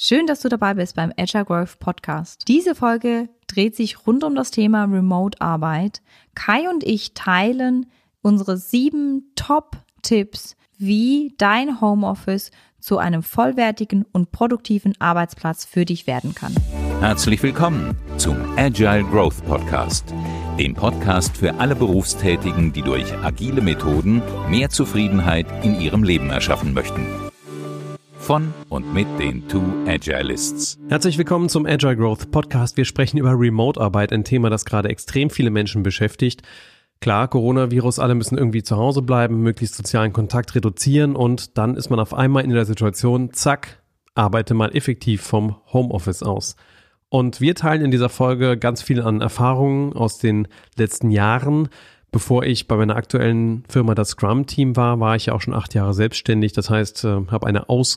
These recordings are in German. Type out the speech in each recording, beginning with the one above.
Schön, dass du dabei bist beim Agile Growth Podcast. Diese Folge dreht sich rund um das Thema Remote Arbeit. Kai und ich teilen unsere sieben Top-Tipps, wie dein Homeoffice zu einem vollwertigen und produktiven Arbeitsplatz für dich werden kann. Herzlich willkommen zum Agile Growth Podcast, dem Podcast für alle Berufstätigen, die durch agile Methoden mehr Zufriedenheit in ihrem Leben erschaffen möchten von und mit den Two Agilists. Herzlich willkommen zum Agile Growth Podcast. Wir sprechen über Remote-Arbeit, ein Thema, das gerade extrem viele Menschen beschäftigt. Klar, Coronavirus, alle müssen irgendwie zu Hause bleiben, möglichst sozialen Kontakt reduzieren und dann ist man auf einmal in der Situation, zack, arbeite mal effektiv vom Homeoffice aus. Und wir teilen in dieser Folge ganz viel an Erfahrungen aus den letzten Jahren. Bevor ich bei meiner aktuellen Firma das Scrum-Team war, war ich ja auch schon acht Jahre selbstständig. Das heißt, äh, habe eine aus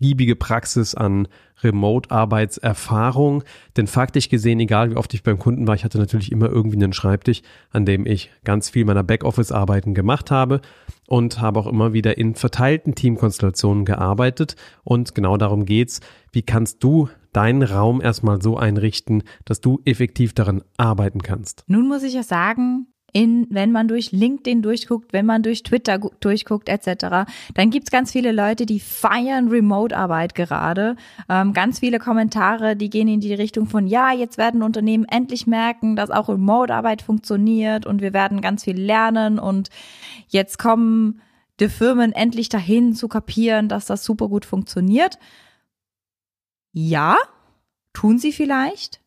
giebige Praxis an Remote-Arbeitserfahrung. Denn faktisch gesehen, egal wie oft ich beim Kunden war, ich hatte natürlich immer irgendwie einen Schreibtisch, an dem ich ganz viel meiner Backoffice-Arbeiten gemacht habe und habe auch immer wieder in verteilten Teamkonstellationen gearbeitet. Und genau darum geht's. Wie kannst du deinen Raum erstmal so einrichten, dass du effektiv daran arbeiten kannst? Nun muss ich ja sagen, in, wenn man durch LinkedIn durchguckt, wenn man durch Twitter durchguckt etc., dann gibt's ganz viele Leute, die feiern Remote-Arbeit gerade. Ähm, ganz viele Kommentare, die gehen in die Richtung von, ja, jetzt werden Unternehmen endlich merken, dass auch Remote-Arbeit funktioniert und wir werden ganz viel lernen und jetzt kommen die Firmen endlich dahin zu kapieren, dass das super gut funktioniert. Ja, tun sie vielleicht.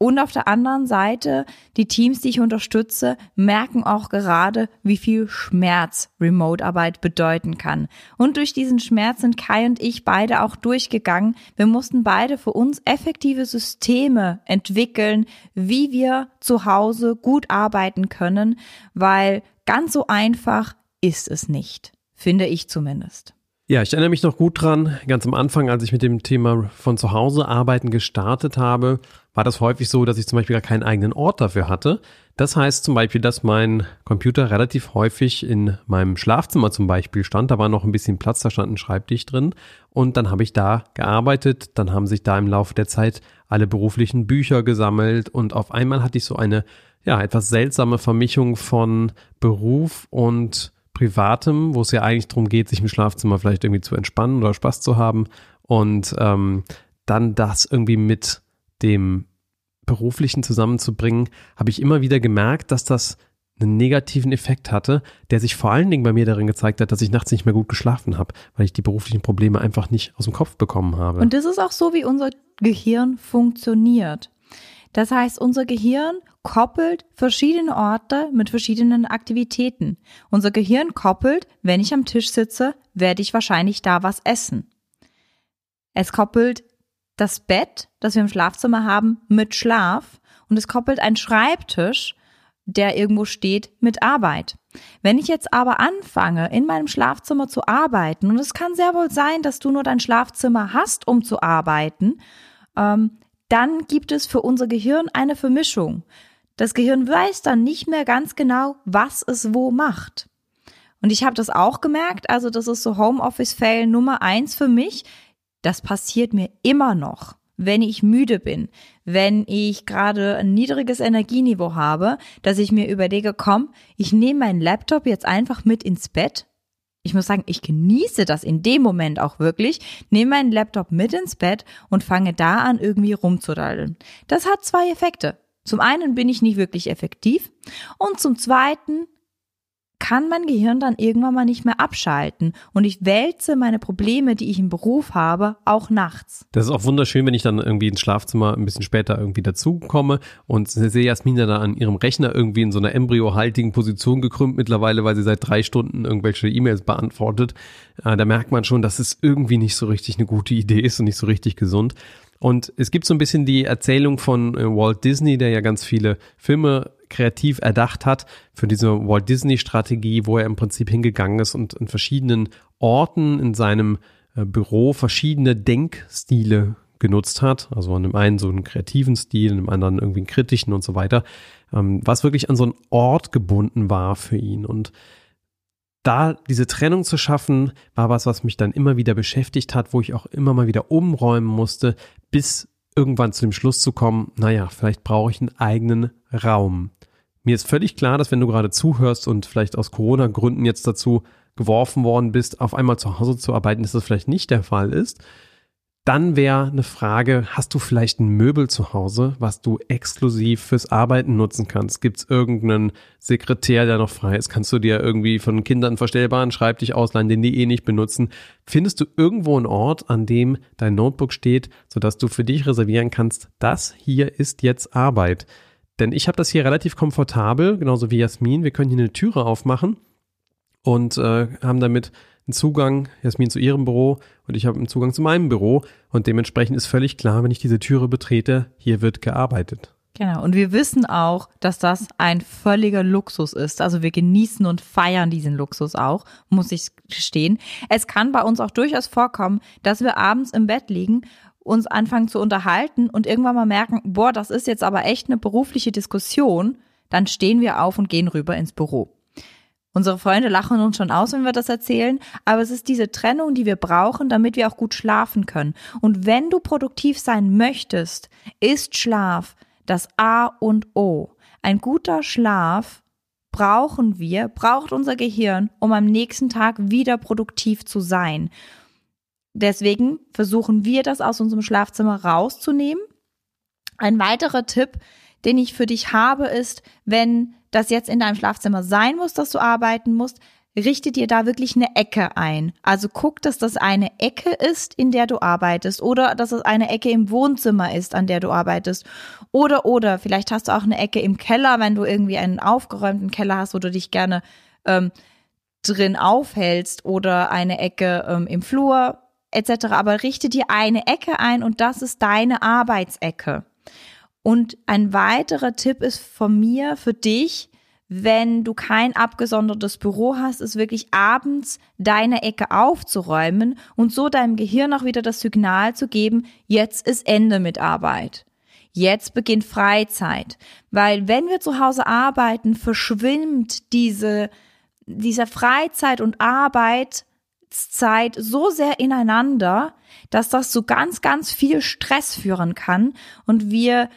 Und auf der anderen Seite, die Teams, die ich unterstütze, merken auch gerade, wie viel Schmerz Remote-Arbeit bedeuten kann. Und durch diesen Schmerz sind Kai und ich beide auch durchgegangen. Wir mussten beide für uns effektive Systeme entwickeln, wie wir zu Hause gut arbeiten können, weil ganz so einfach ist es nicht, finde ich zumindest. Ja, ich erinnere mich noch gut dran, ganz am Anfang, als ich mit dem Thema von zu Hause arbeiten gestartet habe, war das häufig so, dass ich zum Beispiel gar keinen eigenen Ort dafür hatte. Das heißt zum Beispiel, dass mein Computer relativ häufig in meinem Schlafzimmer zum Beispiel stand. Da war noch ein bisschen Platz, da stand ein Schreibtisch drin. Und dann habe ich da gearbeitet. Dann haben sich da im Laufe der Zeit alle beruflichen Bücher gesammelt. Und auf einmal hatte ich so eine, ja, etwas seltsame Vermischung von Beruf und Privatem, wo es ja eigentlich darum geht, sich im Schlafzimmer vielleicht irgendwie zu entspannen oder Spaß zu haben und ähm, dann das irgendwie mit dem beruflichen zusammenzubringen, habe ich immer wieder gemerkt, dass das einen negativen Effekt hatte, der sich vor allen Dingen bei mir darin gezeigt hat, dass ich nachts nicht mehr gut geschlafen habe, weil ich die beruflichen Probleme einfach nicht aus dem Kopf bekommen habe. Und das ist auch so, wie unser Gehirn funktioniert. Das heißt, unser Gehirn koppelt verschiedene Orte mit verschiedenen Aktivitäten. Unser Gehirn koppelt, wenn ich am Tisch sitze, werde ich wahrscheinlich da was essen. Es koppelt das Bett, das wir im Schlafzimmer haben, mit Schlaf und es koppelt einen Schreibtisch, der irgendwo steht, mit Arbeit. Wenn ich jetzt aber anfange, in meinem Schlafzimmer zu arbeiten, und es kann sehr wohl sein, dass du nur dein Schlafzimmer hast, um zu arbeiten, ähm, dann gibt es für unser Gehirn eine Vermischung. Das Gehirn weiß dann nicht mehr ganz genau, was es wo macht. Und ich habe das auch gemerkt, also das ist so Homeoffice-Fail Nummer eins für mich. Das passiert mir immer noch, wenn ich müde bin, wenn ich gerade ein niedriges Energieniveau habe, dass ich mir überlege, komm, ich nehme meinen Laptop jetzt einfach mit ins Bett ich muss sagen, ich genieße das in dem Moment auch wirklich, nehme meinen Laptop mit ins Bett und fange da an, irgendwie rumzudaddeln. Das hat zwei Effekte. Zum einen bin ich nicht wirklich effektiv und zum zweiten kann mein Gehirn dann irgendwann mal nicht mehr abschalten und ich wälze meine Probleme, die ich im Beruf habe, auch nachts. Das ist auch wunderschön, wenn ich dann irgendwie ins Schlafzimmer ein bisschen später irgendwie dazukomme und sehe Jasmina da an ihrem Rechner irgendwie in so einer embryohaltigen Position gekrümmt mittlerweile, weil sie seit drei Stunden irgendwelche E-Mails beantwortet. Äh, da merkt man schon, dass es irgendwie nicht so richtig eine gute Idee ist und nicht so richtig gesund. Und es gibt so ein bisschen die Erzählung von äh, Walt Disney, der ja ganz viele Filme kreativ erdacht hat für diese Walt Disney Strategie, wo er im Prinzip hingegangen ist und in verschiedenen Orten in seinem äh, Büro verschiedene Denkstile genutzt hat. Also an dem einen so einen kreativen Stil, an dem anderen irgendwie einen kritischen und so weiter, ähm, was wirklich an so einen Ort gebunden war für ihn. Und da diese Trennung zu schaffen, war was, was mich dann immer wieder beschäftigt hat, wo ich auch immer mal wieder umräumen musste, bis irgendwann zu dem Schluss zu kommen, naja, vielleicht brauche ich einen eigenen Raum. Mir ist völlig klar, dass wenn du gerade zuhörst und vielleicht aus Corona-Gründen jetzt dazu geworfen worden bist, auf einmal zu Hause zu arbeiten, dass das vielleicht nicht der Fall ist. Dann wäre eine Frage, hast du vielleicht ein Möbel zu Hause, was du exklusiv fürs Arbeiten nutzen kannst? Gibt es irgendeinen Sekretär, der noch frei ist? Kannst du dir irgendwie von Kindern verstellbaren Schreibtisch ausleihen, den die eh nicht benutzen? Findest du irgendwo einen Ort, an dem dein Notebook steht, sodass du für dich reservieren kannst, das hier ist jetzt Arbeit? Denn ich habe das hier relativ komfortabel, genauso wie Jasmin. Wir können hier eine Türe aufmachen und äh, haben damit einen Zugang, Jasmin zu ihrem Büro und ich habe einen Zugang zu meinem Büro und dementsprechend ist völlig klar, wenn ich diese Türe betrete, hier wird gearbeitet. Genau. Und wir wissen auch, dass das ein völliger Luxus ist. Also wir genießen und feiern diesen Luxus auch, muss ich gestehen. Es kann bei uns auch durchaus vorkommen, dass wir abends im Bett liegen, uns anfangen zu unterhalten und irgendwann mal merken, boah, das ist jetzt aber echt eine berufliche Diskussion. Dann stehen wir auf und gehen rüber ins Büro. Unsere Freunde lachen uns schon aus, wenn wir das erzählen, aber es ist diese Trennung, die wir brauchen, damit wir auch gut schlafen können. Und wenn du produktiv sein möchtest, ist Schlaf das A und O. Ein guter Schlaf brauchen wir, braucht unser Gehirn, um am nächsten Tag wieder produktiv zu sein. Deswegen versuchen wir das aus unserem Schlafzimmer rauszunehmen. Ein weiterer Tipp, den ich für dich habe, ist, wenn das jetzt in deinem Schlafzimmer sein muss, dass du arbeiten musst, richte dir da wirklich eine Ecke ein. Also guck, dass das eine Ecke ist, in der du arbeitest oder dass es eine Ecke im Wohnzimmer ist, an der du arbeitest. Oder, oder, vielleicht hast du auch eine Ecke im Keller, wenn du irgendwie einen aufgeräumten Keller hast, wo du dich gerne ähm, drin aufhältst oder eine Ecke ähm, im Flur etc. Aber richte dir eine Ecke ein und das ist deine Arbeitsecke. Und ein weiterer Tipp ist von mir für dich, wenn du kein abgesondertes Büro hast, ist wirklich abends deine Ecke aufzuräumen und so deinem Gehirn auch wieder das Signal zu geben, jetzt ist Ende mit Arbeit. Jetzt beginnt Freizeit. Weil wenn wir zu Hause arbeiten, verschwimmt diese, dieser Freizeit und Arbeitszeit so sehr ineinander, dass das zu ganz, ganz viel Stress führen kann und wir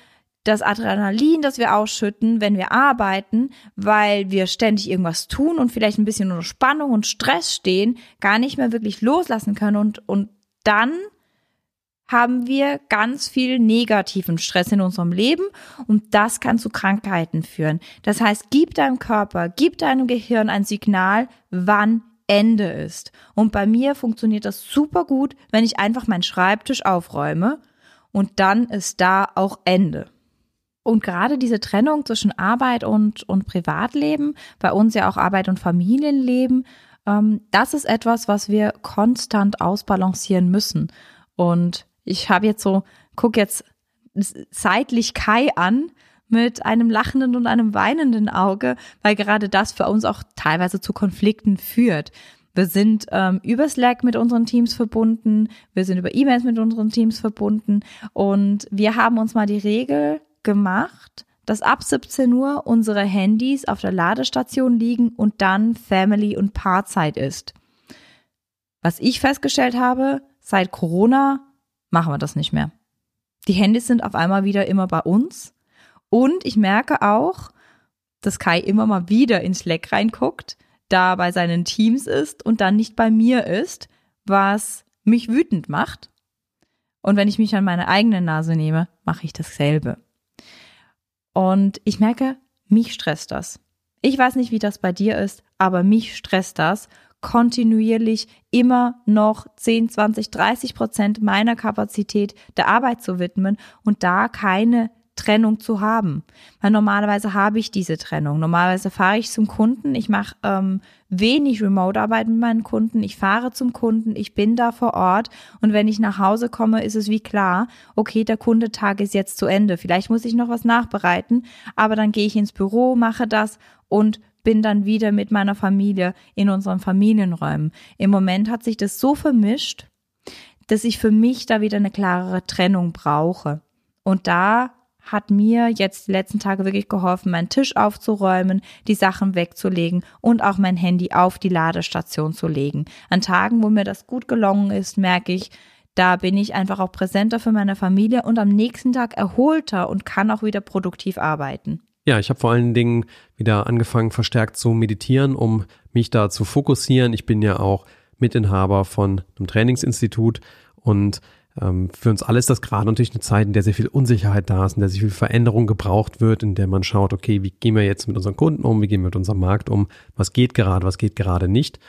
das Adrenalin, das wir ausschütten, wenn wir arbeiten, weil wir ständig irgendwas tun und vielleicht ein bisschen unter Spannung und Stress stehen, gar nicht mehr wirklich loslassen können und, und dann haben wir ganz viel negativen Stress in unserem Leben und das kann zu Krankheiten führen. Das heißt, gib deinem Körper, gib deinem Gehirn ein Signal, wann Ende ist. Und bei mir funktioniert das super gut, wenn ich einfach meinen Schreibtisch aufräume und dann ist da auch Ende. Und gerade diese Trennung zwischen Arbeit und, und Privatleben, bei uns ja auch Arbeit und Familienleben, ähm, das ist etwas, was wir konstant ausbalancieren müssen. Und ich habe jetzt so, guck jetzt seitlich Kai an mit einem lachenden und einem weinenden Auge, weil gerade das für uns auch teilweise zu Konflikten führt. Wir sind ähm, über Slack mit unseren Teams verbunden, wir sind über E-Mails mit unseren Teams verbunden und wir haben uns mal die Regel gemacht, dass ab 17 Uhr unsere Handys auf der Ladestation liegen und dann Family- und Paarzeit ist. Was ich festgestellt habe, seit Corona machen wir das nicht mehr. Die Handys sind auf einmal wieder immer bei uns und ich merke auch, dass Kai immer mal wieder in Slack reinguckt, da bei seinen Teams ist und dann nicht bei mir ist, was mich wütend macht. Und wenn ich mich an meine eigene Nase nehme, mache ich dasselbe. Und ich merke, mich stresst das. Ich weiß nicht, wie das bei dir ist, aber mich stresst das, kontinuierlich immer noch 10, 20, 30 Prozent meiner Kapazität der Arbeit zu widmen und da keine Trennung zu haben. Weil normalerweise habe ich diese Trennung. Normalerweise fahre ich zum Kunden. Ich mache ähm, wenig Remote-Arbeit mit meinen Kunden. Ich fahre zum Kunden. Ich bin da vor Ort. Und wenn ich nach Hause komme, ist es wie klar, okay, der Kundetag ist jetzt zu Ende. Vielleicht muss ich noch was nachbereiten. Aber dann gehe ich ins Büro, mache das und bin dann wieder mit meiner Familie in unseren Familienräumen. Im Moment hat sich das so vermischt, dass ich für mich da wieder eine klarere Trennung brauche. Und da hat mir jetzt die letzten Tage wirklich geholfen, meinen Tisch aufzuräumen, die Sachen wegzulegen und auch mein Handy auf die Ladestation zu legen. An Tagen, wo mir das gut gelungen ist, merke ich, da bin ich einfach auch präsenter für meine Familie und am nächsten Tag erholter und kann auch wieder produktiv arbeiten. Ja, ich habe vor allen Dingen wieder angefangen, verstärkt zu meditieren, um mich da zu fokussieren. Ich bin ja auch Mitinhaber von einem Trainingsinstitut und für uns alle ist das gerade natürlich eine Zeit, in der sehr viel Unsicherheit da ist, in der sehr viel Veränderung gebraucht wird, in der man schaut, okay, wie gehen wir jetzt mit unseren Kunden um, wie gehen wir mit unserem Markt um, was geht gerade, was geht gerade nicht.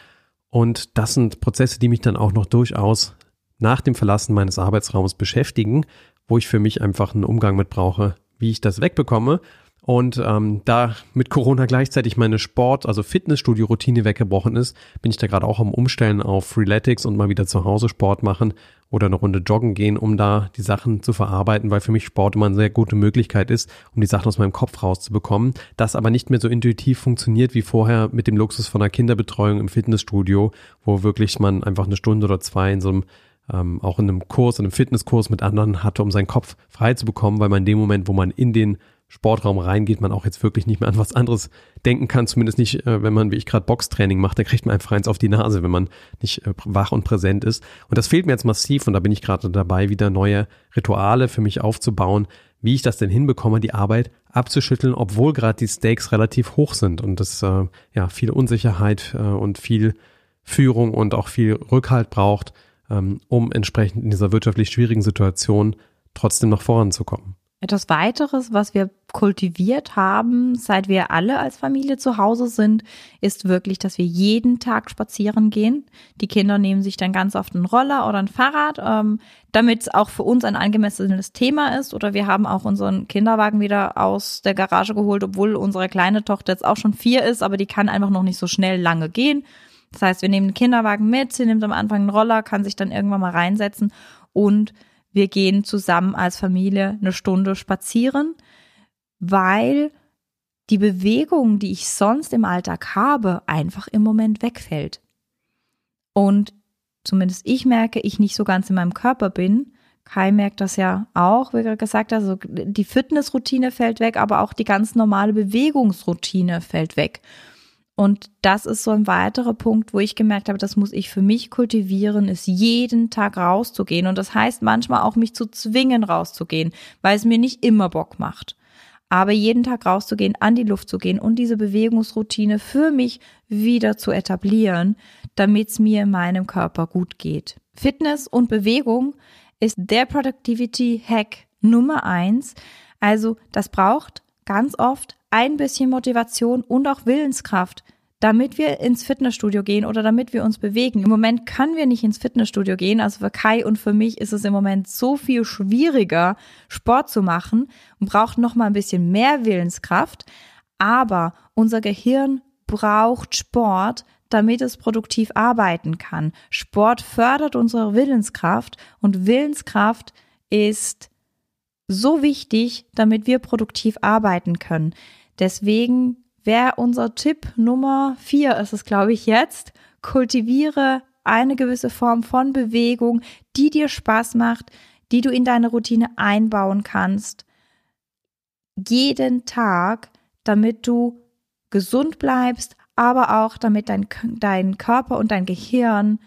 Und das sind Prozesse, die mich dann auch noch durchaus nach dem Verlassen meines Arbeitsraums beschäftigen, wo ich für mich einfach einen Umgang mit brauche, wie ich das wegbekomme und ähm, da mit Corona gleichzeitig meine Sport, also Fitnessstudio-Routine weggebrochen ist, bin ich da gerade auch am Umstellen auf Freeletics und mal wieder zu Hause Sport machen oder eine Runde joggen gehen, um da die Sachen zu verarbeiten, weil für mich Sport immer eine sehr gute Möglichkeit ist, um die Sachen aus meinem Kopf rauszubekommen. Das aber nicht mehr so intuitiv funktioniert wie vorher mit dem Luxus von einer Kinderbetreuung im Fitnessstudio, wo wirklich man einfach eine Stunde oder zwei in so einem ähm, auch in einem Kurs, in einem Fitnesskurs mit anderen hatte, um seinen Kopf frei zu bekommen, weil man in dem Moment, wo man in den Sportraum reingeht, man auch jetzt wirklich nicht mehr an was anderes denken kann, zumindest nicht, äh, wenn man, wie ich gerade Boxtraining macht, da kriegt man einfach eins auf die Nase, wenn man nicht äh, wach und präsent ist. Und das fehlt mir jetzt massiv und da bin ich gerade dabei, wieder neue Rituale für mich aufzubauen, wie ich das denn hinbekomme, die Arbeit abzuschütteln, obwohl gerade die Stakes relativ hoch sind und das äh, ja viel Unsicherheit äh, und viel Führung und auch viel Rückhalt braucht, ähm, um entsprechend in dieser wirtschaftlich schwierigen Situation trotzdem noch voranzukommen. Etwas weiteres, was wir kultiviert haben, seit wir alle als Familie zu Hause sind, ist wirklich, dass wir jeden Tag spazieren gehen. Die Kinder nehmen sich dann ganz oft einen Roller oder ein Fahrrad, ähm, damit es auch für uns ein angemessenes Thema ist. Oder wir haben auch unseren Kinderwagen wieder aus der Garage geholt, obwohl unsere kleine Tochter jetzt auch schon vier ist, aber die kann einfach noch nicht so schnell lange gehen. Das heißt, wir nehmen den Kinderwagen mit, sie nimmt am Anfang einen Roller, kann sich dann irgendwann mal reinsetzen und wir gehen zusammen als Familie eine Stunde spazieren, weil die Bewegung, die ich sonst im Alltag habe, einfach im Moment wegfällt. Und zumindest ich merke, ich nicht so ganz in meinem Körper bin. Kai merkt das ja auch, wie er gesagt hat, also die Fitnessroutine fällt weg, aber auch die ganz normale Bewegungsroutine fällt weg. Und das ist so ein weiterer Punkt, wo ich gemerkt habe, das muss ich für mich kultivieren, ist jeden Tag rauszugehen. Und das heißt manchmal auch mich zu zwingen, rauszugehen, weil es mir nicht immer Bock macht. Aber jeden Tag rauszugehen, an die Luft zu gehen und diese Bewegungsroutine für mich wieder zu etablieren, damit es mir in meinem Körper gut geht. Fitness und Bewegung ist der Productivity Hack Nummer eins. Also das braucht ganz oft ein bisschen Motivation und auch Willenskraft, damit wir ins Fitnessstudio gehen oder damit wir uns bewegen. Im Moment können wir nicht ins Fitnessstudio gehen. Also für Kai und für mich ist es im Moment so viel schwieriger, Sport zu machen und braucht noch mal ein bisschen mehr Willenskraft. Aber unser Gehirn braucht Sport, damit es produktiv arbeiten kann. Sport fördert unsere Willenskraft und Willenskraft ist so wichtig, damit wir produktiv arbeiten können. Deswegen wäre unser Tipp Nummer vier, ist es glaube ich jetzt, kultiviere eine gewisse Form von Bewegung, die dir Spaß macht, die du in deine Routine einbauen kannst. Jeden Tag, damit du gesund bleibst, aber auch damit dein, dein Körper und dein Gehirn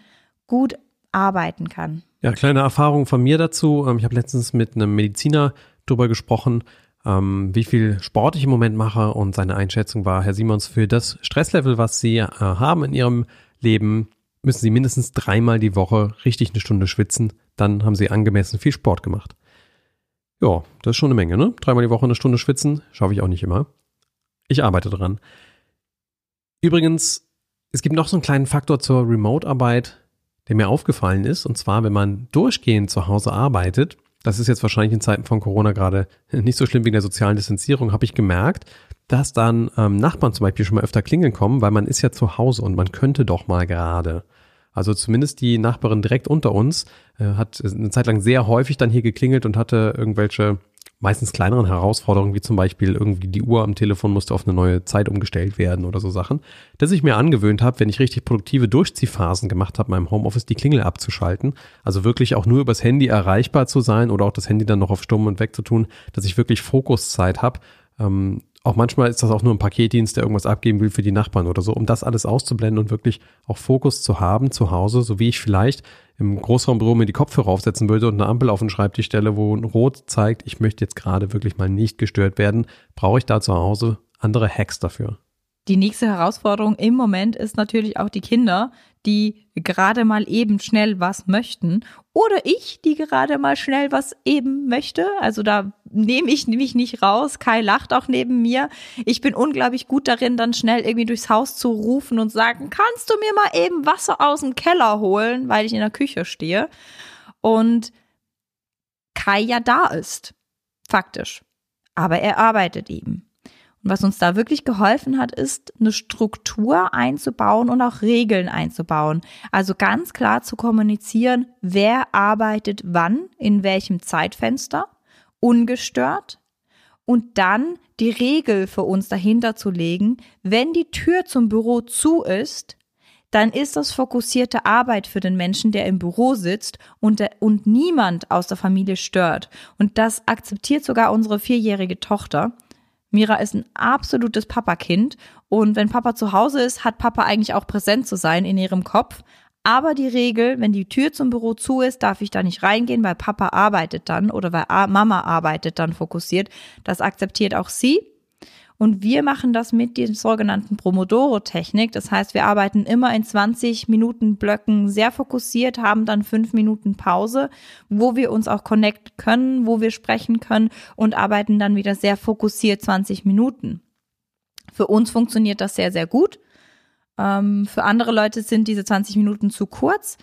gut arbeiten kann. Ja, kleine Erfahrung von mir dazu. Ähm, ich habe letztens mit einem Mediziner darüber gesprochen, ähm, wie viel Sport ich im Moment mache und seine Einschätzung war, Herr Simons, für das Stresslevel, was Sie äh, haben in Ihrem Leben, müssen Sie mindestens dreimal die Woche richtig eine Stunde schwitzen, dann haben Sie angemessen viel Sport gemacht. Ja, das ist schon eine Menge, ne? Dreimal die Woche eine Stunde schwitzen, schaffe ich auch nicht immer. Ich arbeite dran. Übrigens, es gibt noch so einen kleinen Faktor zur Remote-Arbeit, der mir aufgefallen ist, und zwar, wenn man durchgehend zu Hause arbeitet, das ist jetzt wahrscheinlich in Zeiten von Corona gerade nicht so schlimm wegen der sozialen Distanzierung, habe ich gemerkt, dass dann ähm, Nachbarn zum Beispiel schon mal öfter klingeln kommen, weil man ist ja zu Hause und man könnte doch mal gerade. Also zumindest die Nachbarin direkt unter uns äh, hat eine Zeit lang sehr häufig dann hier geklingelt und hatte irgendwelche meistens kleineren Herausforderungen, wie zum Beispiel irgendwie die Uhr am Telefon musste auf eine neue Zeit umgestellt werden oder so Sachen, dass ich mir angewöhnt habe, wenn ich richtig produktive Durchziehphasen gemacht habe, meinem Homeoffice die Klingel abzuschalten, also wirklich auch nur übers Handy erreichbar zu sein oder auch das Handy dann noch auf Stumm und weg zu tun, dass ich wirklich Fokuszeit habe. Ähm, auch manchmal ist das auch nur ein Paketdienst, der irgendwas abgeben will für die Nachbarn oder so, um das alles auszublenden und wirklich auch Fokus zu haben zu Hause, so wie ich vielleicht im Großraumbüro mir die Kopfhörer aufsetzen würde und eine Ampel auf den Schreibtisch stelle, wo rot zeigt, ich möchte jetzt gerade wirklich mal nicht gestört werden, brauche ich da zu Hause andere Hacks dafür. Die nächste Herausforderung im Moment ist natürlich auch die Kinder, die gerade mal eben schnell was möchten. Oder ich, die gerade mal schnell was eben möchte. Also da nehme ich mich nicht raus. Kai lacht auch neben mir. Ich bin unglaublich gut darin, dann schnell irgendwie durchs Haus zu rufen und sagen, kannst du mir mal eben Wasser aus dem Keller holen, weil ich in der Küche stehe. Und Kai ja da ist. Faktisch. Aber er arbeitet eben. Und was uns da wirklich geholfen hat, ist eine Struktur einzubauen und auch Regeln einzubauen. Also ganz klar zu kommunizieren, wer arbeitet wann, in welchem Zeitfenster, ungestört. Und dann die Regel für uns dahinter zu legen, wenn die Tür zum Büro zu ist, dann ist das fokussierte Arbeit für den Menschen, der im Büro sitzt und, der, und niemand aus der Familie stört. Und das akzeptiert sogar unsere vierjährige Tochter. Mira ist ein absolutes Papakind und wenn Papa zu Hause ist, hat Papa eigentlich auch präsent zu sein in ihrem Kopf. Aber die Regel, wenn die Tür zum Büro zu ist, darf ich da nicht reingehen, weil Papa arbeitet dann oder weil Mama arbeitet dann fokussiert. Das akzeptiert auch sie. Und wir machen das mit der sogenannten Promodoro-Technik. Das heißt, wir arbeiten immer in 20 Minuten Blöcken sehr fokussiert, haben dann fünf Minuten Pause, wo wir uns auch connecten können, wo wir sprechen können und arbeiten dann wieder sehr fokussiert 20 Minuten. Für uns funktioniert das sehr, sehr gut. Ähm, für andere Leute sind diese 20 Minuten zu kurz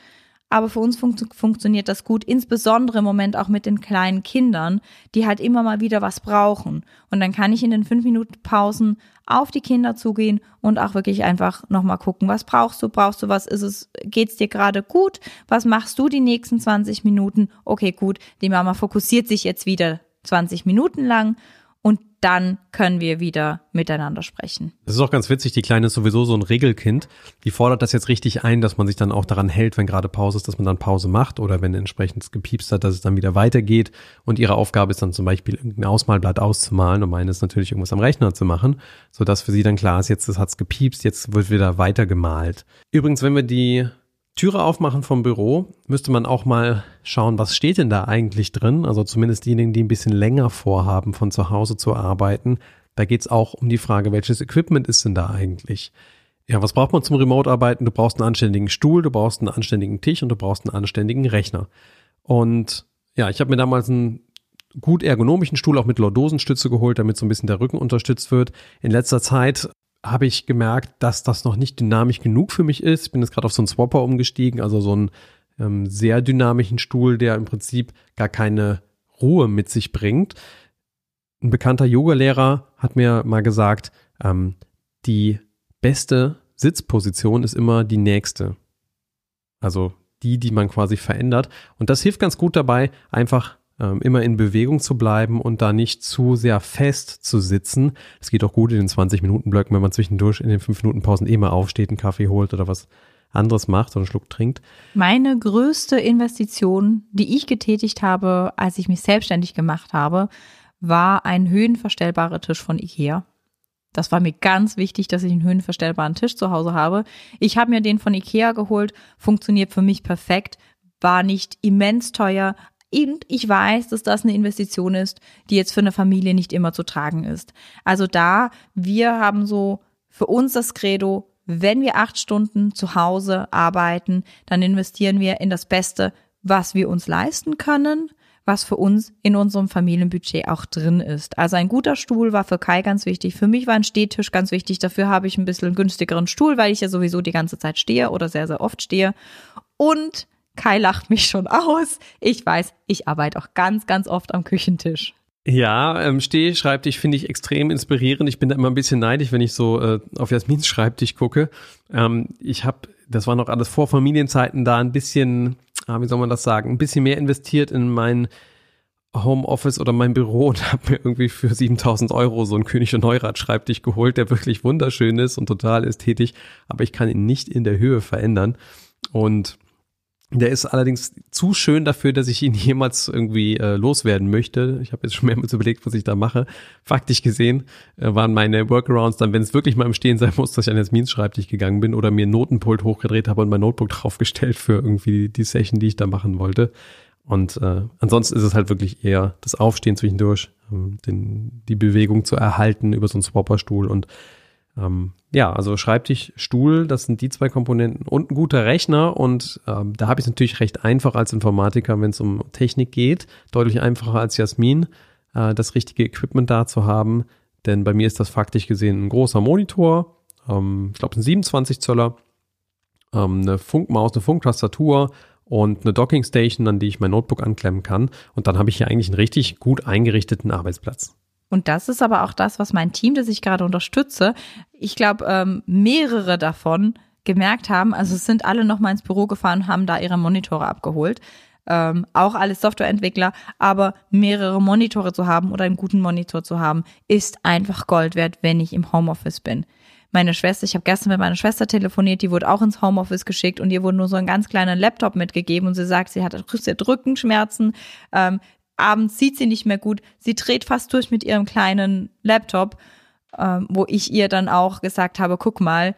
aber für uns fun funktioniert das gut, insbesondere im Moment auch mit den kleinen Kindern, die halt immer mal wieder was brauchen. Und dann kann ich in den fünf Minuten Pausen auf die Kinder zugehen und auch wirklich einfach nochmal gucken, was brauchst du, brauchst du was, ist es, geht's dir gerade gut, was machst du die nächsten 20 Minuten? Okay, gut, die Mama fokussiert sich jetzt wieder 20 Minuten lang dann können wir wieder miteinander sprechen. Das ist auch ganz witzig, die Kleine ist sowieso so ein Regelkind. Die fordert das jetzt richtig ein, dass man sich dann auch daran hält, wenn gerade Pause ist, dass man dann Pause macht oder wenn entsprechend gepiepst hat, dass es dann wieder weitergeht. Und ihre Aufgabe ist dann zum Beispiel irgendein Ausmalblatt auszumalen und meine ist natürlich irgendwas am Rechner zu machen, sodass für sie dann klar ist, jetzt hat es gepiepst, jetzt wird wieder weitergemalt. Übrigens, wenn wir die Türe aufmachen vom Büro, müsste man auch mal schauen, was steht denn da eigentlich drin? Also zumindest diejenigen, die ein bisschen länger vorhaben, von zu Hause zu arbeiten. Da geht's auch um die Frage, welches Equipment ist denn da eigentlich? Ja, was braucht man zum Remote-Arbeiten? Du brauchst einen anständigen Stuhl, du brauchst einen anständigen Tisch und du brauchst einen anständigen Rechner. Und ja, ich habe mir damals einen gut ergonomischen Stuhl auch mit Lordosenstütze geholt, damit so ein bisschen der Rücken unterstützt wird. In letzter Zeit habe ich gemerkt, dass das noch nicht dynamisch genug für mich ist. Ich bin jetzt gerade auf so einen Swapper umgestiegen, also so einen ähm, sehr dynamischen Stuhl, der im Prinzip gar keine Ruhe mit sich bringt. Ein bekannter Yogalehrer hat mir mal gesagt, ähm, die beste Sitzposition ist immer die nächste. Also die, die man quasi verändert. Und das hilft ganz gut dabei, einfach ähm, immer in Bewegung zu bleiben und da nicht zu sehr fest zu sitzen. Es geht auch gut in den 20-Minuten-Blöcken, wenn man zwischendurch in den 5-Minuten-Pausen eh mal aufsteht, einen Kaffee holt oder was anderes macht oder einen Schluck trinkt. Meine größte Investition, die ich getätigt habe, als ich mich selbstständig gemacht habe, war ein höhenverstellbarer Tisch von Ikea. Das war mir ganz wichtig, dass ich einen höhenverstellbaren Tisch zu Hause habe. Ich habe mir den von Ikea geholt, funktioniert für mich perfekt, war nicht immens teuer, und ich weiß, dass das eine Investition ist, die jetzt für eine Familie nicht immer zu tragen ist. Also da, wir haben so für uns das Credo, wenn wir acht Stunden zu Hause arbeiten, dann investieren wir in das Beste, was wir uns leisten können, was für uns in unserem Familienbudget auch drin ist. Also ein guter Stuhl war für Kai ganz wichtig. Für mich war ein Stehtisch ganz wichtig. Dafür habe ich ein bisschen günstigeren Stuhl, weil ich ja sowieso die ganze Zeit stehe oder sehr, sehr oft stehe. Und Kai lacht mich schon aus. Ich weiß, ich arbeite auch ganz, ganz oft am Küchentisch. Ja, ähm, Stehschreibtisch finde ich extrem inspirierend. Ich bin da immer ein bisschen neidisch, wenn ich so äh, auf Jasmins Schreibtisch gucke. Ähm, ich habe, das war noch alles vor Familienzeiten, da ein bisschen, ah, wie soll man das sagen, ein bisschen mehr investiert in mein Homeoffice oder mein Büro und habe mir irgendwie für 7000 Euro so einen König und Neurad Schreibtisch geholt, der wirklich wunderschön ist und total ästhetisch, aber ich kann ihn nicht in der Höhe verändern. Und der ist allerdings zu schön dafür, dass ich ihn jemals irgendwie äh, loswerden möchte. Ich habe jetzt schon mehrmals überlegt, was ich da mache. Faktisch gesehen äh, waren meine Workarounds dann, wenn es wirklich mal im Stehen sein muss, dass ich an Jasmins Schreibtisch gegangen bin oder mir ein Notenpult hochgedreht habe und mein Notebook draufgestellt für irgendwie die Session, die ich da machen wollte. Und äh, ansonsten ist es halt wirklich eher das Aufstehen zwischendurch, ähm, den, die Bewegung zu erhalten über so einen Swapperstuhl und ähm, ja, also Schreibtisch, Stuhl, das sind die zwei Komponenten und ein guter Rechner und ähm, da habe ich es natürlich recht einfach als Informatiker, wenn es um Technik geht, deutlich einfacher als Jasmin, äh, das richtige Equipment da zu haben, denn bei mir ist das faktisch gesehen ein großer Monitor, ähm, ich glaube ein 27 Zöller, ähm, eine Funkmaus, eine Funktastatur und eine Dockingstation, an die ich mein Notebook anklemmen kann und dann habe ich hier eigentlich einen richtig gut eingerichteten Arbeitsplatz. Und das ist aber auch das, was mein Team, das ich gerade unterstütze, ich glaube, ähm, mehrere davon gemerkt haben. Also sind alle noch mal ins Büro gefahren haben da ihre Monitore abgeholt. Ähm, auch alle Softwareentwickler, aber mehrere Monitore zu haben oder einen guten Monitor zu haben, ist einfach Gold wert, wenn ich im Homeoffice bin. Meine Schwester, ich habe gestern mit meiner Schwester telefoniert, die wurde auch ins Homeoffice geschickt und ihr wurde nur so ein ganz kleiner Laptop mitgegeben und sie sagt, sie hat Rückenschmerzen, ähm, abends sieht sie nicht mehr gut. Sie dreht fast durch mit ihrem kleinen Laptop, ähm, wo ich ihr dann auch gesagt habe, guck mal,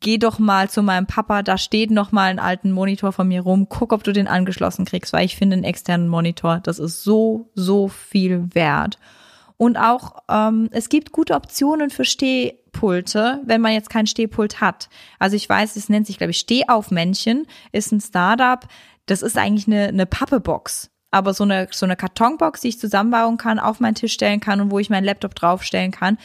geh doch mal zu meinem Papa, da steht noch mal ein alten Monitor von mir rum, guck, ob du den angeschlossen kriegst, weil ich finde einen externen Monitor, das ist so, so viel wert. Und auch, ähm, es gibt gute Optionen für Stehpulte, wenn man jetzt kein Stehpult hat. Also ich weiß, es nennt sich, glaube ich, Stehaufmännchen, ist ein Startup. Das ist eigentlich eine, eine Pappebox aber so eine, so eine Kartonbox, die ich zusammenbauen kann, auf meinen Tisch stellen kann und wo ich meinen Laptop draufstellen kann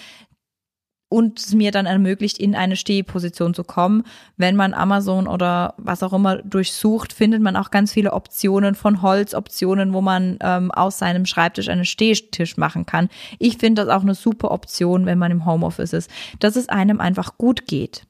und es mir dann ermöglicht, in eine Stehposition zu kommen. Wenn man Amazon oder was auch immer durchsucht, findet man auch ganz viele Optionen von Holzoptionen, wo man ähm, aus seinem Schreibtisch einen Stehtisch machen kann. Ich finde das auch eine super Option, wenn man im Homeoffice ist, dass es einem einfach gut geht.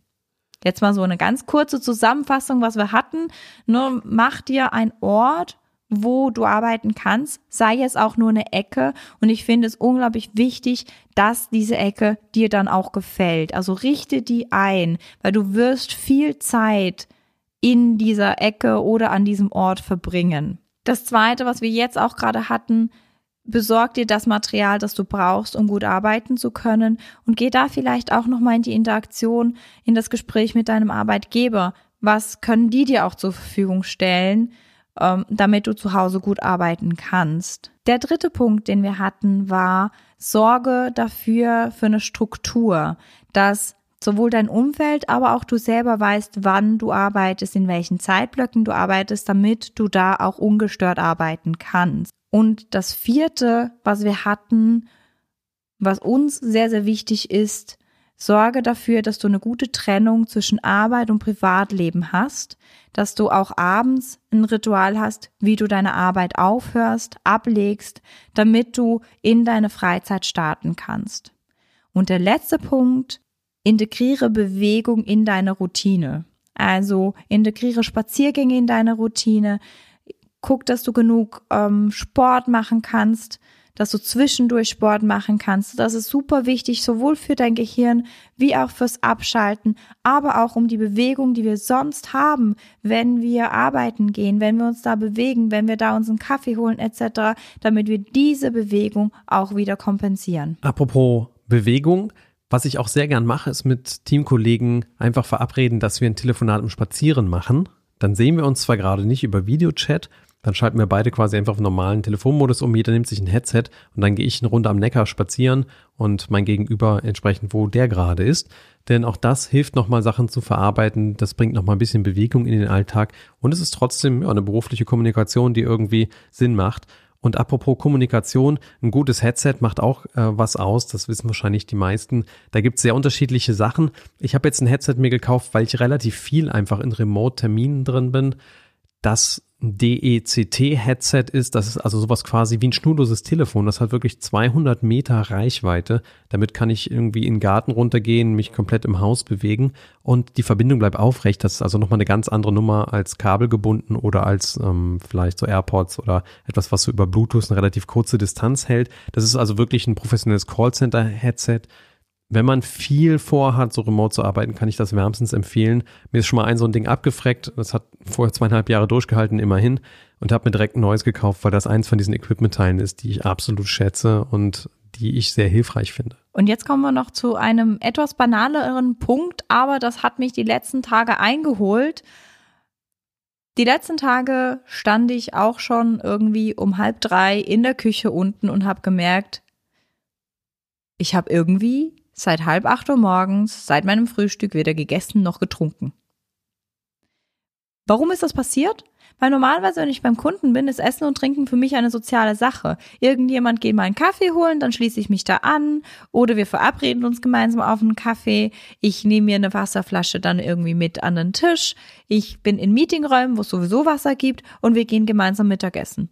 Jetzt mal so eine ganz kurze Zusammenfassung, was wir hatten. Nur mach dir ein Ort, wo du arbeiten kannst, sei es auch nur eine Ecke. Und ich finde es unglaublich wichtig, dass diese Ecke dir dann auch gefällt. Also richte die ein, weil du wirst viel Zeit in dieser Ecke oder an diesem Ort verbringen. Das zweite, was wir jetzt auch gerade hatten, besorg dir das Material, das du brauchst, um gut arbeiten zu können und geh da vielleicht auch nochmal in die Interaktion, in das Gespräch mit deinem Arbeitgeber. Was können die dir auch zur Verfügung stellen? Ähm, damit du zu Hause gut arbeiten kannst. Der dritte Punkt, den wir hatten, war Sorge dafür für eine Struktur, dass sowohl dein Umfeld, aber auch du selber weißt, wann du arbeitest, in welchen Zeitblöcken du arbeitest, damit du da auch ungestört arbeiten kannst. Und das vierte, was wir hatten, was uns sehr, sehr wichtig ist, Sorge dafür, dass du eine gute Trennung zwischen Arbeit und Privatleben hast, dass du auch abends ein Ritual hast, wie du deine Arbeit aufhörst, ablegst, damit du in deine Freizeit starten kannst. Und der letzte Punkt, integriere Bewegung in deine Routine. Also integriere Spaziergänge in deine Routine. Guck, dass du genug ähm, Sport machen kannst, dass du zwischendurch Sport machen kannst. Das ist super wichtig, sowohl für dein Gehirn wie auch fürs Abschalten, aber auch um die Bewegung, die wir sonst haben, wenn wir arbeiten gehen, wenn wir uns da bewegen, wenn wir da uns Kaffee holen etc., damit wir diese Bewegung auch wieder kompensieren. Apropos Bewegung, was ich auch sehr gern mache, ist mit Teamkollegen einfach verabreden, dass wir ein Telefonat im Spazieren machen. Dann sehen wir uns zwar gerade nicht über Videochat, dann schalten wir beide quasi einfach auf normalen Telefonmodus um. Jeder nimmt sich ein Headset und dann gehe ich eine Runde am Neckar spazieren und mein Gegenüber entsprechend, wo der gerade ist. Denn auch das hilft nochmal Sachen zu verarbeiten. Das bringt nochmal ein bisschen Bewegung in den Alltag. Und es ist trotzdem eine berufliche Kommunikation, die irgendwie Sinn macht. Und apropos Kommunikation, ein gutes Headset macht auch äh, was aus, das wissen wahrscheinlich die meisten. Da gibt es sehr unterschiedliche Sachen. Ich habe jetzt ein Headset mir gekauft, weil ich relativ viel einfach in Remote-Terminen drin bin das DECT-Headset ist. Das ist also sowas quasi wie ein schnurloses Telefon. Das hat wirklich 200 Meter Reichweite. Damit kann ich irgendwie in den Garten runtergehen, mich komplett im Haus bewegen und die Verbindung bleibt aufrecht. Das ist also nochmal eine ganz andere Nummer als kabelgebunden oder als ähm, vielleicht so AirPods oder etwas, was so über Bluetooth eine relativ kurze Distanz hält. Das ist also wirklich ein professionelles Callcenter-Headset wenn man viel vorhat, so remote zu arbeiten, kann ich das wärmstens empfehlen. Mir ist schon mal ein so ein Ding abgefreckt. Das hat vorher zweieinhalb Jahre durchgehalten, immerhin. Und habe mir direkt ein neues gekauft, weil das eins von diesen Equipment-Teilen ist, die ich absolut schätze und die ich sehr hilfreich finde. Und jetzt kommen wir noch zu einem etwas banaleren Punkt, aber das hat mich die letzten Tage eingeholt. Die letzten Tage stand ich auch schon irgendwie um halb drei in der Küche unten und habe gemerkt, ich habe irgendwie seit halb acht Uhr morgens, seit meinem Frühstück weder gegessen noch getrunken. Warum ist das passiert? Weil normalerweise, wenn ich beim Kunden bin, ist Essen und Trinken für mich eine soziale Sache. Irgendjemand geht mal einen Kaffee holen, dann schließe ich mich da an oder wir verabreden uns gemeinsam auf einen Kaffee. Ich nehme mir eine Wasserflasche dann irgendwie mit an den Tisch. Ich bin in Meetingräumen, wo es sowieso Wasser gibt und wir gehen gemeinsam Mittagessen.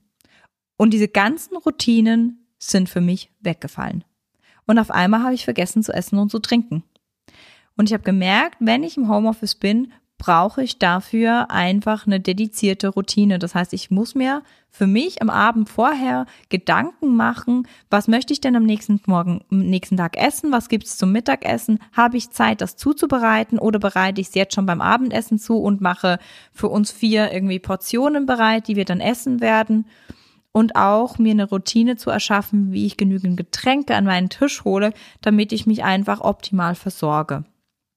Und diese ganzen Routinen sind für mich weggefallen. Und auf einmal habe ich vergessen zu essen und zu trinken. Und ich habe gemerkt, wenn ich im Homeoffice bin, brauche ich dafür einfach eine dedizierte Routine. Das heißt, ich muss mir für mich am Abend vorher Gedanken machen, was möchte ich denn am nächsten Morgen, am nächsten Tag essen? Was gibt es zum Mittagessen? Habe ich Zeit, das zuzubereiten oder bereite ich es jetzt schon beim Abendessen zu und mache für uns vier irgendwie Portionen bereit, die wir dann essen werden? Und auch mir eine Routine zu erschaffen, wie ich genügend Getränke an meinen Tisch hole, damit ich mich einfach optimal versorge.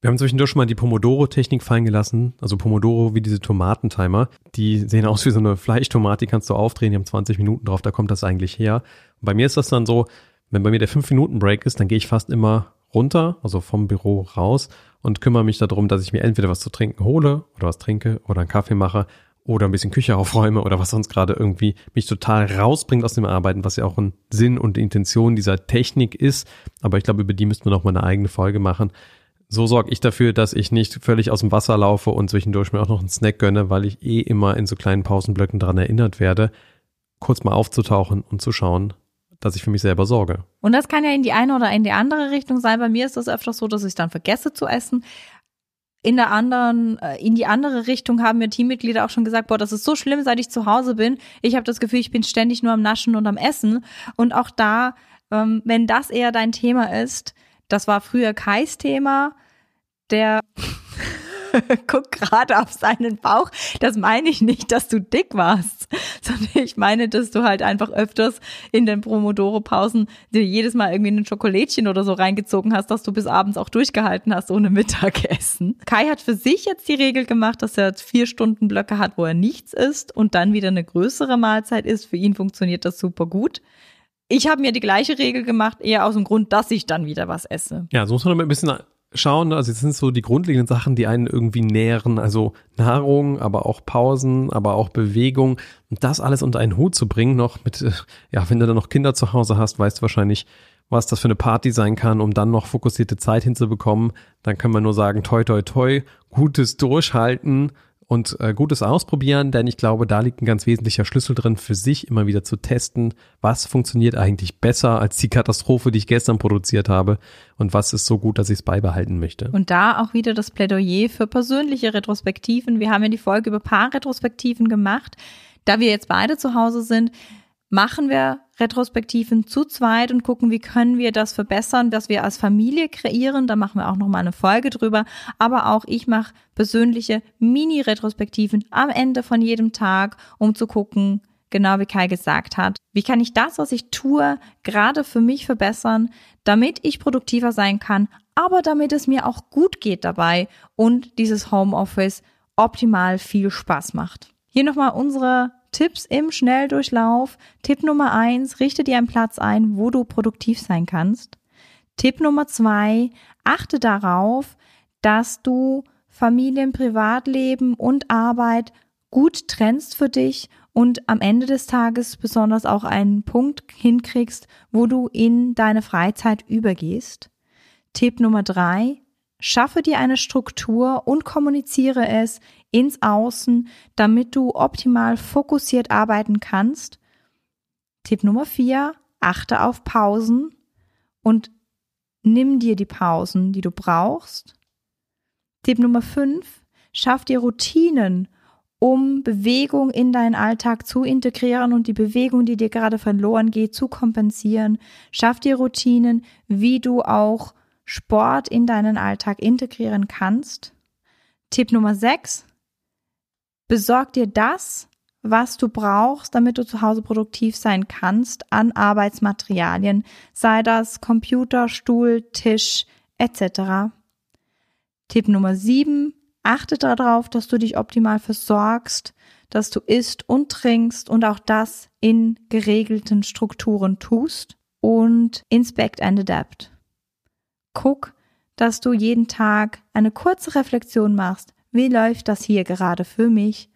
Wir haben zwischendurch schon mal die Pomodoro-Technik fallen gelassen. Also Pomodoro wie diese Tomatentimer. Die sehen aus wie so eine Fleischtomate, die kannst du aufdrehen, die haben 20 Minuten drauf, da kommt das eigentlich her. Und bei mir ist das dann so, wenn bei mir der 5-Minuten-Break ist, dann gehe ich fast immer runter, also vom Büro raus und kümmere mich darum, dass ich mir entweder was zu trinken hole oder was trinke oder einen Kaffee mache oder ein bisschen Küche aufräume oder was sonst gerade irgendwie mich total rausbringt aus dem Arbeiten, was ja auch ein Sinn und Intention dieser Technik ist. Aber ich glaube, über die müssten wir noch mal eine eigene Folge machen. So sorge ich dafür, dass ich nicht völlig aus dem Wasser laufe und zwischendurch mir auch noch einen Snack gönne, weil ich eh immer in so kleinen Pausenblöcken daran erinnert werde, kurz mal aufzutauchen und zu schauen, dass ich für mich selber sorge. Und das kann ja in die eine oder in die andere Richtung sein. Bei mir ist das öfters so, dass ich dann vergesse zu essen. In der anderen, äh, in die andere Richtung haben mir Teammitglieder auch schon gesagt, boah, das ist so schlimm, seit ich zu Hause bin. Ich habe das Gefühl, ich bin ständig nur am Naschen und am Essen. Und auch da, ähm, wenn das eher dein Thema ist, das war früher Kais Thema, der guckt gerade auf seinen Bauch. Das meine ich nicht, dass du dick warst, sondern ich meine, dass du halt einfach öfters in den Promodoro-Pausen dir jedes Mal irgendwie ein Schokolädchen oder so reingezogen hast, dass du bis abends auch durchgehalten hast ohne Mittagessen. Kai hat für sich jetzt die Regel gemacht, dass er vier Stunden Blöcke hat, wo er nichts isst und dann wieder eine größere Mahlzeit ist. Für ihn funktioniert das super gut. Ich habe mir die gleiche Regel gemacht, eher aus dem Grund, dass ich dann wieder was esse. Ja, so muss man ein bisschen schauen. Also es sind so die grundlegenden Sachen, die einen irgendwie nähren. Also Nahrung, aber auch Pausen, aber auch Bewegung. Und das alles unter einen Hut zu bringen, noch mit, äh, ja, wenn du dann noch Kinder zu Hause hast, weißt du wahrscheinlich, was das für eine Party sein kann, um dann noch fokussierte Zeit hinzubekommen. Dann kann man nur sagen, toi, toi, toi, gutes Durchhalten und äh, gutes Ausprobieren, denn ich glaube, da liegt ein ganz wesentlicher Schlüssel drin, für sich immer wieder zu testen, was funktioniert eigentlich besser als die Katastrophe, die ich gestern produziert habe und was ist so gut, dass ich es beibehalten möchte. Und da auch wieder das Plädoyer für persönliche Retrospektiven. Wir haben ja die Folge über Paarretrospektiven gemacht. Da wir jetzt beide zu Hause sind, machen wir Retrospektiven zu zweit und gucken, wie können wir das verbessern, dass wir als Familie kreieren. Da machen wir auch noch mal eine Folge drüber. Aber auch ich mache persönliche Mini-Retrospektiven am Ende von jedem Tag, um zu gucken, genau wie Kai gesagt hat, wie kann ich das, was ich tue, gerade für mich verbessern, damit ich produktiver sein kann, aber damit es mir auch gut geht dabei und dieses Homeoffice optimal viel Spaß macht. Hier nochmal unsere Tipps im Schnelldurchlauf. Tipp Nummer eins, richte dir einen Platz ein, wo du produktiv sein kannst. Tipp Nummer zwei, achte darauf, dass du Familien, Privatleben und Arbeit gut trennst für dich und am Ende des Tages besonders auch einen Punkt hinkriegst, wo du in deine Freizeit übergehst. Tipp Nummer drei, schaffe dir eine Struktur und kommuniziere es ins Außen, damit du optimal fokussiert arbeiten kannst. Tipp Nummer vier, achte auf Pausen und nimm dir die Pausen, die du brauchst. Tipp Nummer fünf, schaff dir Routinen, um Bewegung in deinen Alltag zu integrieren und die Bewegung, die dir gerade verloren geht, zu kompensieren. Schaff dir Routinen, wie du auch Sport in deinen Alltag integrieren kannst. Tipp Nummer 6. Besorg dir das, was du brauchst, damit du zu Hause produktiv sein kannst an Arbeitsmaterialien, sei das Computer, Stuhl, Tisch etc. Tipp Nummer 7. Achte darauf, dass du dich optimal versorgst, dass du isst und trinkst und auch das in geregelten Strukturen tust. Und inspect and adapt. Guck, dass du jeden Tag eine kurze Reflexion machst. Wie läuft das hier gerade für mich?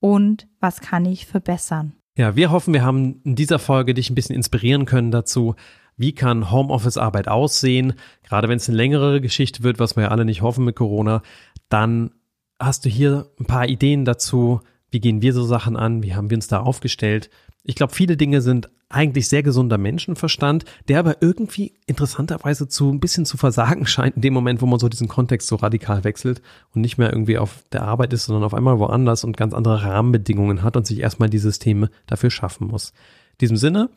Und was kann ich verbessern? Ja, wir hoffen, wir haben in dieser Folge dich ein bisschen inspirieren können dazu, wie kann Homeoffice-Arbeit aussehen. Gerade wenn es eine längere Geschichte wird, was wir ja alle nicht hoffen mit Corona, dann hast du hier ein paar Ideen dazu. Wie gehen wir so Sachen an? Wie haben wir uns da aufgestellt? Ich glaube, viele Dinge sind eigentlich sehr gesunder Menschenverstand, der aber irgendwie interessanterweise zu ein bisschen zu versagen scheint in dem Moment, wo man so diesen Kontext so radikal wechselt und nicht mehr irgendwie auf der Arbeit ist, sondern auf einmal woanders und ganz andere Rahmenbedingungen hat und sich erstmal die Systeme dafür schaffen muss. In diesem Sinne,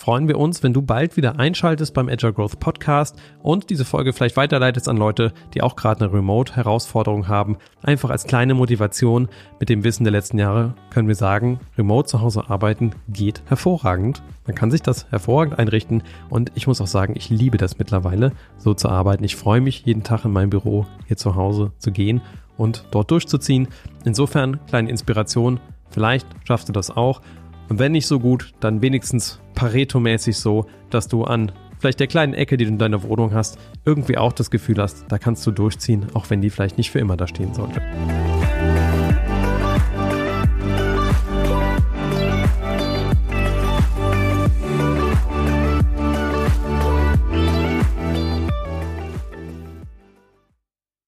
freuen wir uns, wenn du bald wieder einschaltest beim Agile Growth Podcast und diese Folge vielleicht weiterleitest an Leute, die auch gerade eine Remote-Herausforderung haben. Einfach als kleine Motivation mit dem Wissen der letzten Jahre können wir sagen, Remote zu Hause arbeiten geht hervorragend. Man kann sich das hervorragend einrichten und ich muss auch sagen, ich liebe das mittlerweile, so zu arbeiten. Ich freue mich jeden Tag in meinem Büro hier zu Hause zu gehen und dort durchzuziehen. Insofern kleine Inspiration. Vielleicht schaffst du das auch. Und wenn nicht so gut, dann wenigstens Pareto-mäßig so, dass du an vielleicht der kleinen Ecke, die du in deiner Wohnung hast, irgendwie auch das Gefühl hast, da kannst du durchziehen, auch wenn die vielleicht nicht für immer da stehen sollte.